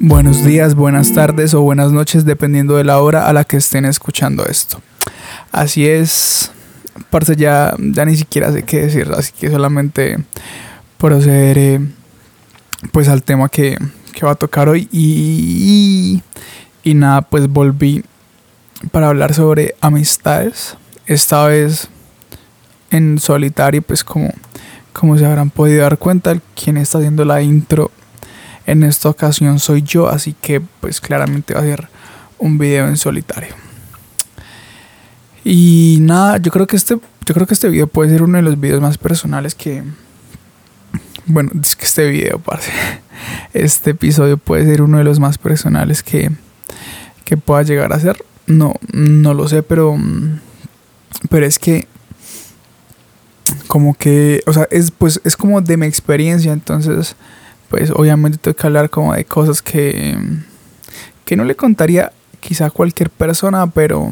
Buenos días, buenas tardes o buenas noches, dependiendo de la hora a la que estén escuchando esto. Así es, parce, ya, ya ni siquiera sé qué decir, así que solamente procederé pues al tema que, que va a tocar hoy y, y, nada, pues volví para hablar sobre amistades, esta vez en solitario, pues como, como se habrán podido dar cuenta, quien está haciendo la intro en esta ocasión soy yo, así que pues claramente va a ser un video en solitario. Y nada, yo creo que este, yo creo que este video puede ser uno de los videos más personales que, bueno, es que este video, parce, este episodio puede ser uno de los más personales que, que pueda llegar a ser. No, no lo sé, pero, pero es que como que, o sea, es pues es como de mi experiencia, entonces pues obviamente tengo que hablar como de cosas que, que no le contaría quizá a cualquier persona, pero,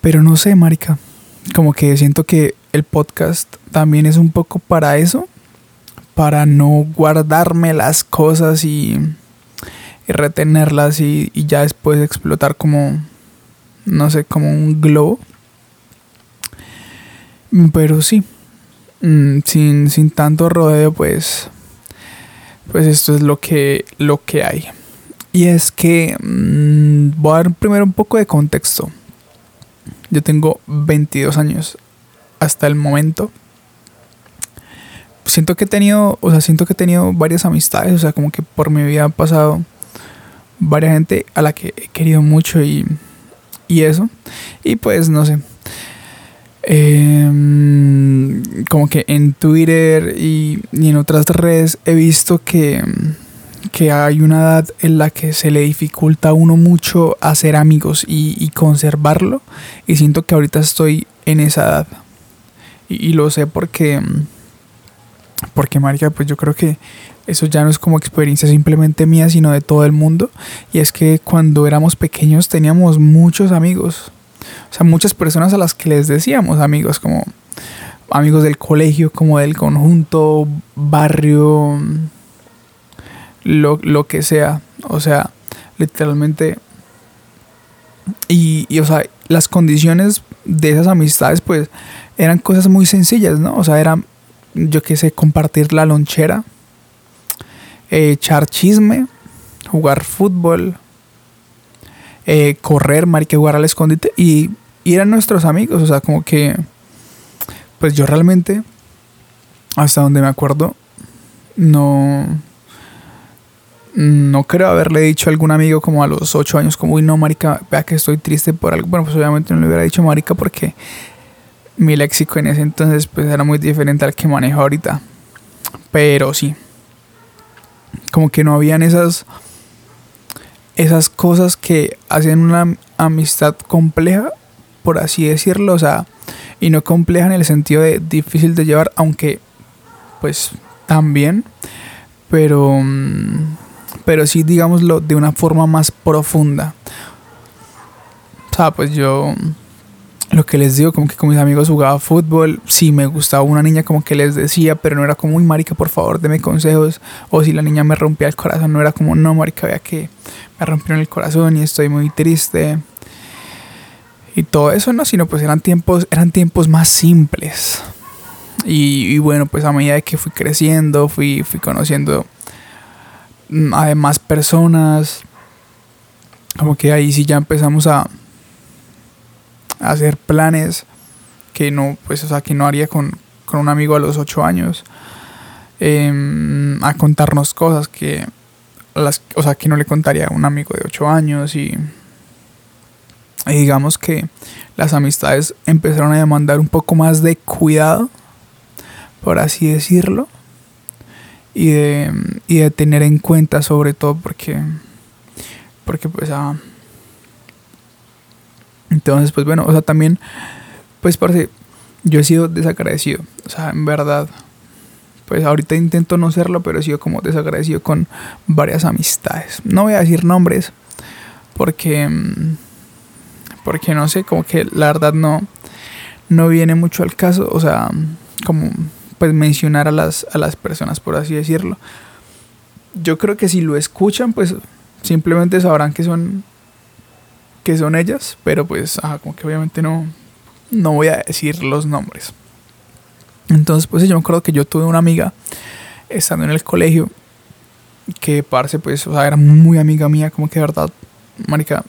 pero no sé, marica, como que siento que el podcast también es un poco para eso, para no guardarme las cosas y, y retenerlas y, y ya después explotar como, no sé, como un globo. Pero sí, mm, sin, sin tanto rodeo, pues pues esto es lo que, lo que hay. Y es que mmm, voy a dar primero un poco de contexto. Yo tengo 22 años hasta el momento. Siento que he tenido, o sea, siento que he tenido varias amistades, o sea, como que por mi vida ha pasado varias gente a la que he querido mucho y, y eso. Y pues no sé, eh, como que en Twitter y, en otras redes he visto que, que, hay una edad en la que se le dificulta a uno mucho hacer amigos y, conservarlo. Y siento que ahorita estoy en esa edad. Y, lo sé porque, porque, Marica, pues yo creo que eso ya no es como experiencia simplemente mía, sino de todo el mundo. Y es que cuando éramos pequeños teníamos muchos amigos. O sea, muchas personas a las que les decíamos amigos, como amigos del colegio, como del conjunto, barrio, lo, lo que sea. O sea, literalmente. Y, y, o sea, las condiciones de esas amistades, pues, eran cosas muy sencillas, ¿no? O sea, eran, yo qué sé, compartir la lonchera, echar chisme, jugar fútbol, eh, correr, marica, jugar al escondite y, y eran nuestros amigos, o sea, como que, pues yo realmente, hasta donde me acuerdo, no, no creo haberle dicho a algún amigo como a los 8 años, como, uy, no, marica, vea que estoy triste por algo. Bueno, pues obviamente no le hubiera dicho marica porque mi léxico en ese entonces pues era muy diferente al que manejo ahorita. Pero sí, como que no habían esas esas cosas que hacen una amistad compleja, por así decirlo, o sea, y no compleja en el sentido de difícil de llevar, aunque pues también, pero mm, pero sí digámoslo de una forma más profunda. O sea, pues yo lo que les digo, como que con mis amigos jugaba fútbol, si me gustaba una niña como que les decía, pero no era como, muy marica, por favor, deme consejos, o si la niña me rompía el corazón, no era como, no, marica, vea que me rompieron el corazón y estoy muy triste. Y todo eso, no, sino pues eran tiempos, eran tiempos más simples. Y, bueno, pues a medida que fui creciendo, fui, fui conociendo mm, a más personas, como que ahí sí ya empezamos a hacer planes que no, pues, o sea, que no haría con, un amigo a los 8 años. Em, a contarnos cosas que, las, o sea, que no le contaría a un amigo de 8 años y, digamos que las amistades empezaron a demandar un poco más de cuidado, por así decirlo, y de, y de tener en cuenta sobre todo porque, porque pues a entonces, pues bueno, o sea, también, pues parece, yo he sido desagradecido, o sea, en verdad, pues ahorita intento no serlo, pero he sido como desagradecido con varias amistades. No voy a decir nombres, porque, mm, porque no sé, como que la verdad no, no viene mucho al caso, o sea, como, pues mencionar a las, a las personas, por así decirlo. Yo creo que si lo escuchan, pues simplemente sabrán que son que son ellas, pero pues como que obviamente no no voy a decir los nombres. Entonces, pues yo me acuerdo que yo tuve una amiga estando en el colegio que parce pues, o sea, era muy amiga mía, como que de verdad, marica,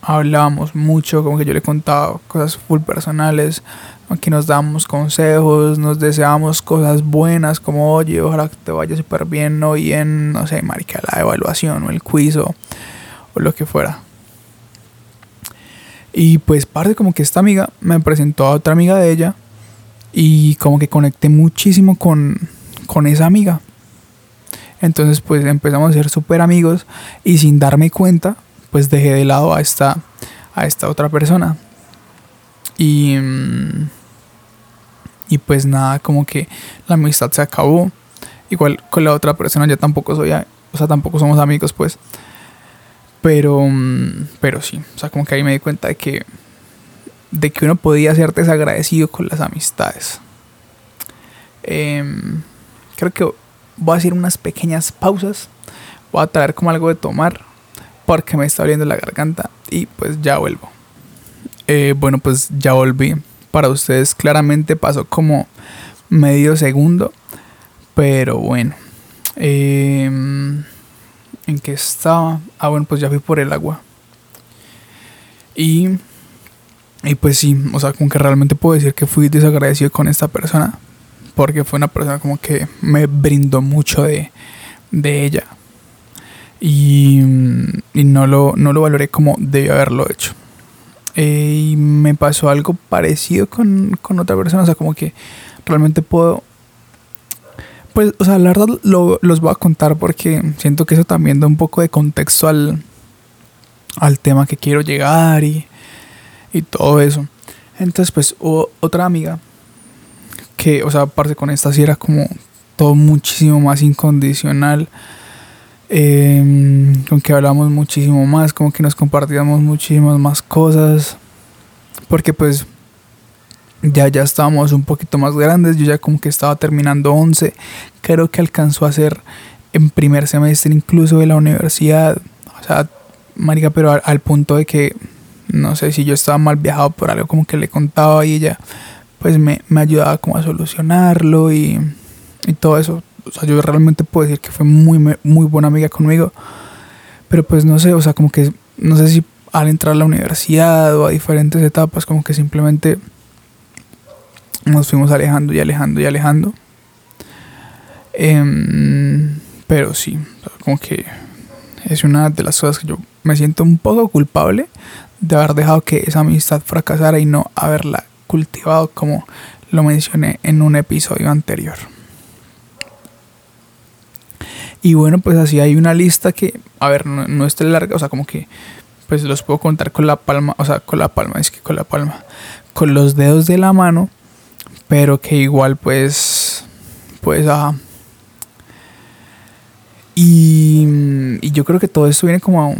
hablábamos mucho, como que yo le contaba cosas full personales, aquí nos dábamos consejos, nos deseábamos cosas buenas, como oye, ojalá te vaya súper bien hoy en, no sé, marica, la evaluación o el quiz o, lo que fuera. Y pues parte como que esta amiga me presentó a otra amiga de ella y como que conecté muchísimo con, con esa amiga. Entonces pues empezamos a ser súper amigos y sin darme cuenta pues dejé de lado a esta, a esta otra persona. Y, mm, y pues nada, como que la amistad se acabó. Igual con la otra persona ya tampoco soy, o sea, tampoco somos amigos pues. Pero, mm, pero sí, o sea, como que ahí me di cuenta de que, de que uno podía ser desagradecido con las amistades. Em, creo que voy a hacer unas pequeñas pausas. Voy a traer como algo de tomar porque me está abriendo la garganta y pues ya vuelvo. Eh, bueno, pues ya volví. Para ustedes claramente pasó como medio segundo, pero bueno. Em, ¿En qué estaba? Ah, bueno, pues ya fui por el agua. Y, y pues sí, o sea, como que realmente puedo decir que fui desagradecido con esta persona. Porque fue una persona como que me brindó mucho de, de ella y, no, lo, no lo valoré como debía haberlo hecho. Eh, y me pasó algo parecido con, otra persona, o sea, como que realmente puedo... Pues, o sea, la verdad lo, los voy a contar porque siento que eso también da un poco de contexto al, al tema que quiero llegar y, y todo eso. Entonces, pues, hubo otra amiga que, o sea, aparte con esta sí era como todo muchísimo más incondicional eh, con que hablamos muchísimo más, como que nos compartíamos muchísimas más cosas, porque pues ya ya estábamos un poquito más grandes, yo ya como que estaba terminando 11, creo que alcanzó a ser en primer semestre incluso de la universidad, o sea, marica, pero al, punto de que no sé si yo estaba mal viajado por algo como que le contaba y ella pues me, me ayudaba como a solucionarlo y, y todo eso o sea, yo realmente puedo decir que fue muy, muy buena amiga conmigo. Pero pues no sé, o sea, como que, no sé si al entrar a la universidad o a diferentes etapas, como que simplemente nos fuimos alejando y alejando y alejando. Em, pero sí, como que es una de las cosas que yo me siento un poco culpable de haber dejado que esa amistad fracasara y no haberla cultivado como lo mencioné en un episodio anterior. Y bueno, pues así hay una lista que, a ver, no, no es larga, o sea, como que, pues los puedo contar con la palma, o sea, con la palma, es que con la palma, con los dedos de la mano, pero que igual, pues, pues, ajá. Y, y yo creo que todo esto viene como a,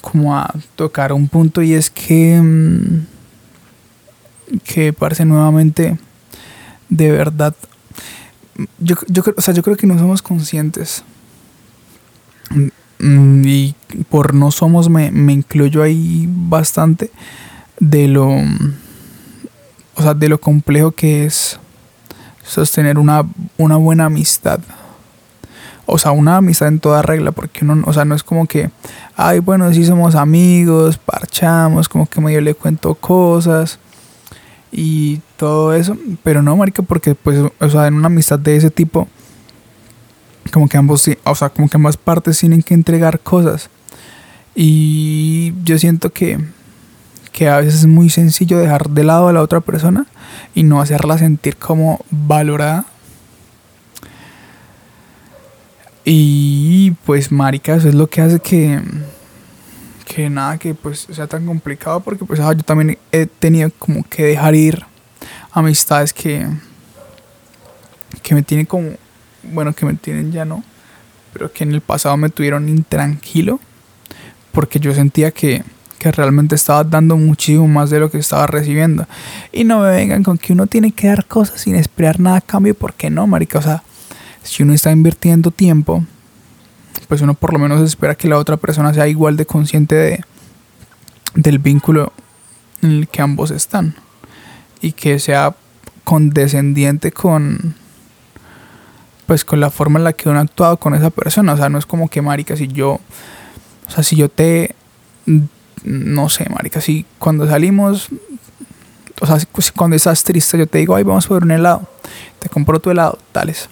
como a tocar un punto y es que, mm, que parece nuevamente, de verdad, yo, yo, o sea, yo creo que no somos conscientes Mm, y por no somos me, incluyo ahí bastante de lo o sea de lo complejo que es sostener una, una buena amistad o sea una amistad en toda regla porque uno o sea no es como que ay bueno si somos amigos parchamos como que medio le cuento cosas y todo eso pero no marica porque pues o sea en una amistad de ese tipo como que ambos, o sea, como que ambas partes tienen que entregar cosas. Y yo siento que, que a veces es muy sencillo dejar de lado a la otra persona y no hacerla sentir como valorada. Y pues marica, eso es lo que hace que que nada que pues sea tan complicado porque pues yo también he tenido como que dejar ir amistades que que me tienen como bueno, que me tienen ya no, pero que en el pasado me tuvieron intranquilo porque yo sentía que, que realmente estaba dando muchísimo más de lo que estaba recibiendo. Y no me vengan con que uno tiene que dar cosas sin esperar nada a cambio, porque no, marica, o sea, si uno está invirtiendo tiempo, pues uno por lo menos espera que la otra persona sea igual de consciente de del vínculo en el que ambos están. Y que sea condescendiente con pues con la forma en la que uno ha actuado con esa persona, o sea, no es como que marica si yo o sea, si yo te no sé, marica, si cuando salimos o sea, cuando estás triste yo te digo, "Ay, vamos por un helado." Te compro tu helado, tales.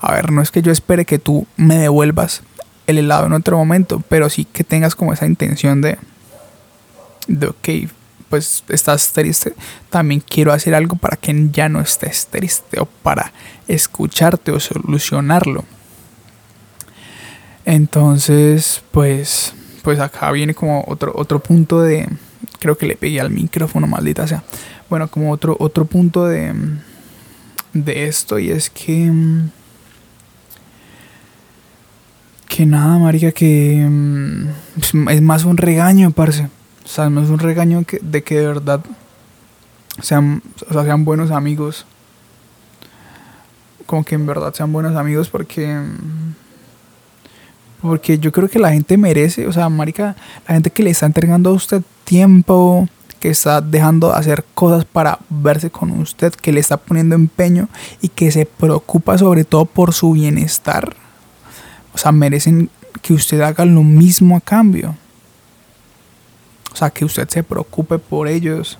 A ver, no es que yo espere que tú me devuelvas el helado en otro momento, pero sí que tengas como esa intención de de, ok, pues estás triste, también quiero hacer algo para que ya no estés triste o para escucharte o solucionarlo. Entonces, pues, pues acá viene como otro, otro punto de, creo que le pegué al micrófono, maldita sea. Bueno, como otro, otro punto de, de esto y es que, que nada, marica, que mm, es más un regaño, parce o sea, es un regaño de que de verdad sean, sean buenos amigos. Como que en verdad sean buenos amigos porque... Porque yo creo que la gente merece, o sea, marica, la gente que le está entregando a usted tiempo, que está dejando de hacer cosas para verse con usted, que le está poniendo empeño y que se preocupa sobre todo por su bienestar. O sea, merecen que usted haga lo mismo a cambio. O sea, que usted se preocupe por ellos.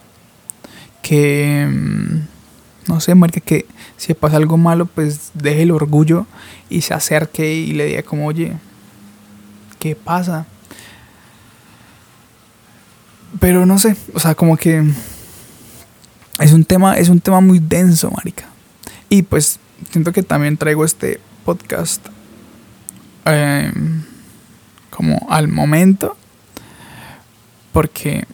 Que, mm, no sé, marque que si pasa algo malo, pues deje el orgullo y se acerque y le diga como, oye, ¿qué pasa? Pero no sé, o sea, como que es un tema, es un tema muy denso, marica. Y pues siento que también traigo este podcast em, como al momento porque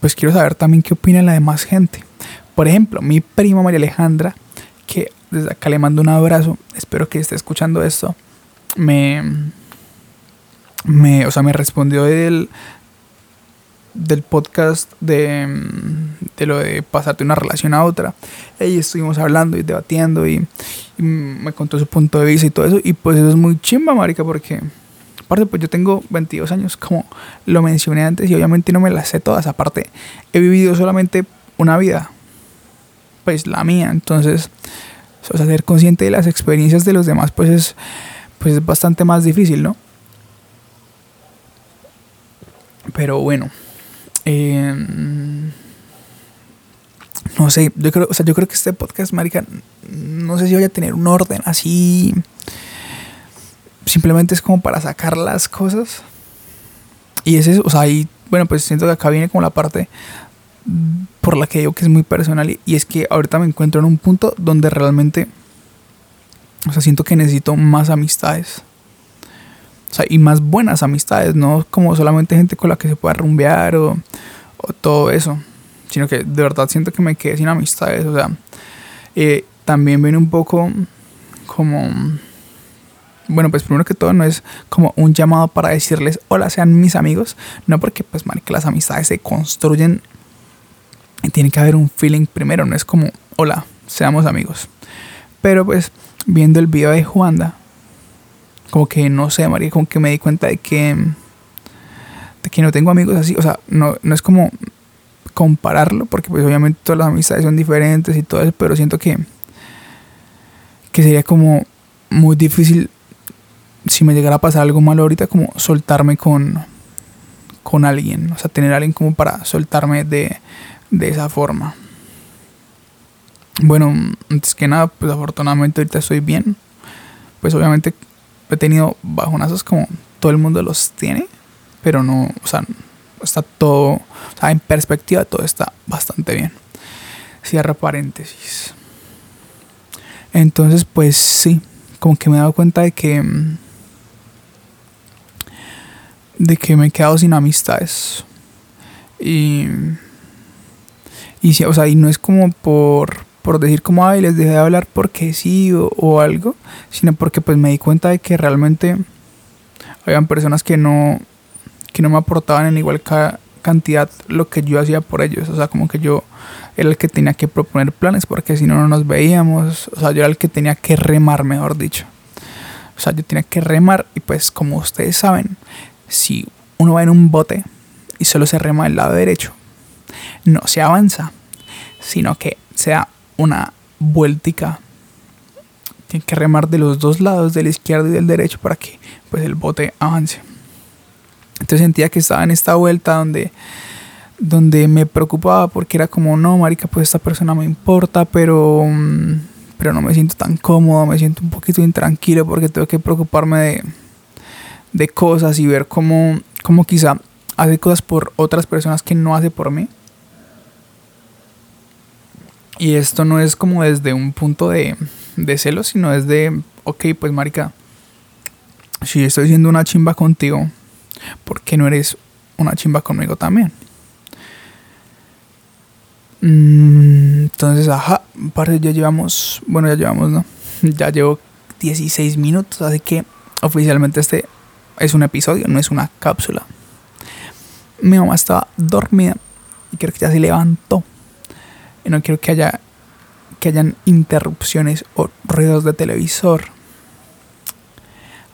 pues quiero saber también qué opina la demás gente. Por ejemplo, mi prima María Alejandra, que desde acá le mando un abrazo, espero que esté escuchando esto, me, me, o sea, me respondió del, del podcast de, de lo de pasarte una relación a otra. Y estuvimos hablando y debatiendo y, y me contó su punto de vista y todo eso. Y pues eso es muy chimba, marica, porque Aparte, pues yo tengo 22 años, como lo mencioné antes, y obviamente no me las sé todas. Aparte, he vivido solamente una vida, pues la mía. Entonces, o sea, ser consciente de las experiencias de los demás, pues es, pues es bastante más difícil, ¿no? Pero bueno, em, no sé, yo creo, o sea, yo creo que este podcast, marica, no sé si voy a tener un orden así simplemente es como para sacar las cosas. Y es eso, o sea, ahí, bueno, pues siento que acá viene como la parte por la que digo que es muy personal y, es que ahorita me encuentro en un punto donde realmente, o sea, siento que necesito más amistades. O sea, y más buenas amistades, no como solamente gente con la que se pueda rumbear o, o todo eso, sino que de verdad siento que me quedé sin amistades, o sea, eh, también viene un poco como bueno, pues primero que todo no es como un llamado para decirles hola, sean mis amigos, no porque pues que las amistades se construyen y tiene que haber un feeling primero, no es como hola, seamos amigos. Pero pues viendo el video de Juanda, como que no sé, María, como que me di cuenta de que de que no tengo amigos así, o sea, no, no es como compararlo, porque pues obviamente todas las amistades son diferentes y todo eso, pero siento que que sería como muy difícil si me llegara a pasar algo malo ahorita, como soltarme con, con alguien, o sea, tener alguien como para soltarme de, de esa forma. Bueno, antes que nada, pues afortunadamente ahorita estoy bien. Pues obviamente he tenido bajonazos como todo el mundo los tiene, pero no, o sea, está todo, o sea, en perspectiva todo está bastante bien. Cierra paréntesis. Entonces, pues sí, como que me he dado cuenta de que de que me he quedado sin amistades. Y, y, o sea, y no es como por, por decir como, ay, les dejé de hablar porque sí o, algo, sino porque pues me di cuenta de que realmente habían personas que no, que no me aportaban en igual cantidad lo que yo hacía por ellos. O sea, como que yo era el que tenía que proponer planes porque si no, no nos veíamos. O sea, yo era el que tenía que remar, mejor dicho. O sea, yo tenía que remar y pues como ustedes saben, si uno va en un bote y solo se rema del lado derecho, no se avanza, sino que se da una vueltica. Tiene que remar de los dos lados, del izquierdo y del derecho, para que pues el bote avance. Entonces sentía que estaba en esta vuelta donde, donde me preocupaba porque era como, no, marica, pues esta persona me importa, pero, mm, pero no me siento tan cómodo, me siento un poquito intranquilo porque tengo que preocuparme de, de cosas y ver cómo, cómo quizá hace cosas por otras personas que no hace por mí. Y esto no es como desde un punto de, de celos, sino desde, ok, pues marica, si estoy siendo una chimba contigo, ¿por qué no eres una chimba conmigo también? Mm, entonces, ajá, parte ya llevamos, bueno, ya llevamos, ¿no? Ya llevo 16 minutos, así que oficialmente este es un episodio, no es una cápsula. Mi mamá estaba dormida y creo que ya se levantó. Y no quiero que haya que hayan interrupciones o ruidos de televisor.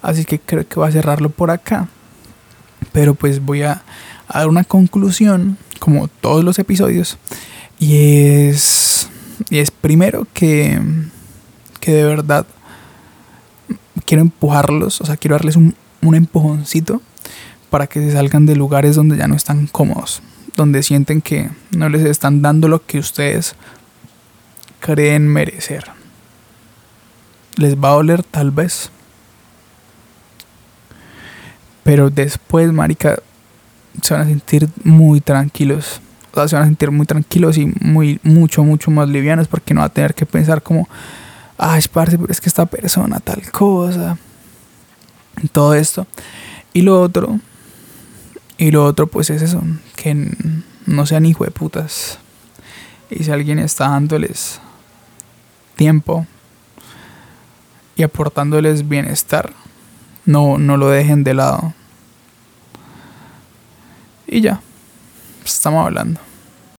Así que creo que voy a cerrarlo por acá. Pero pues voy a, dar una conclusión, como todos los episodios. Y es, y es primero que, que de verdad quiero empujarlos, o sea, quiero darles un, un empujoncito para que se salgan de lugares donde ya no están cómodos, donde sienten que no les están dando lo que ustedes creen merecer. Les va a doler tal vez, pero después, marica, se van a sentir muy tranquilos. O sea, se van a sentir muy tranquilos y muy, mucho, mucho más livianos porque no va a tener que pensar como, ay, parce, pero es que esta persona tal cosa. Todo esto. Y lo otro, y lo otro pues es eso, que no sean hijo de putas. Y si alguien está dándoles tiempo y aportándoles bienestar, no, no lo dejen de lado. Y ya, estamos hablando.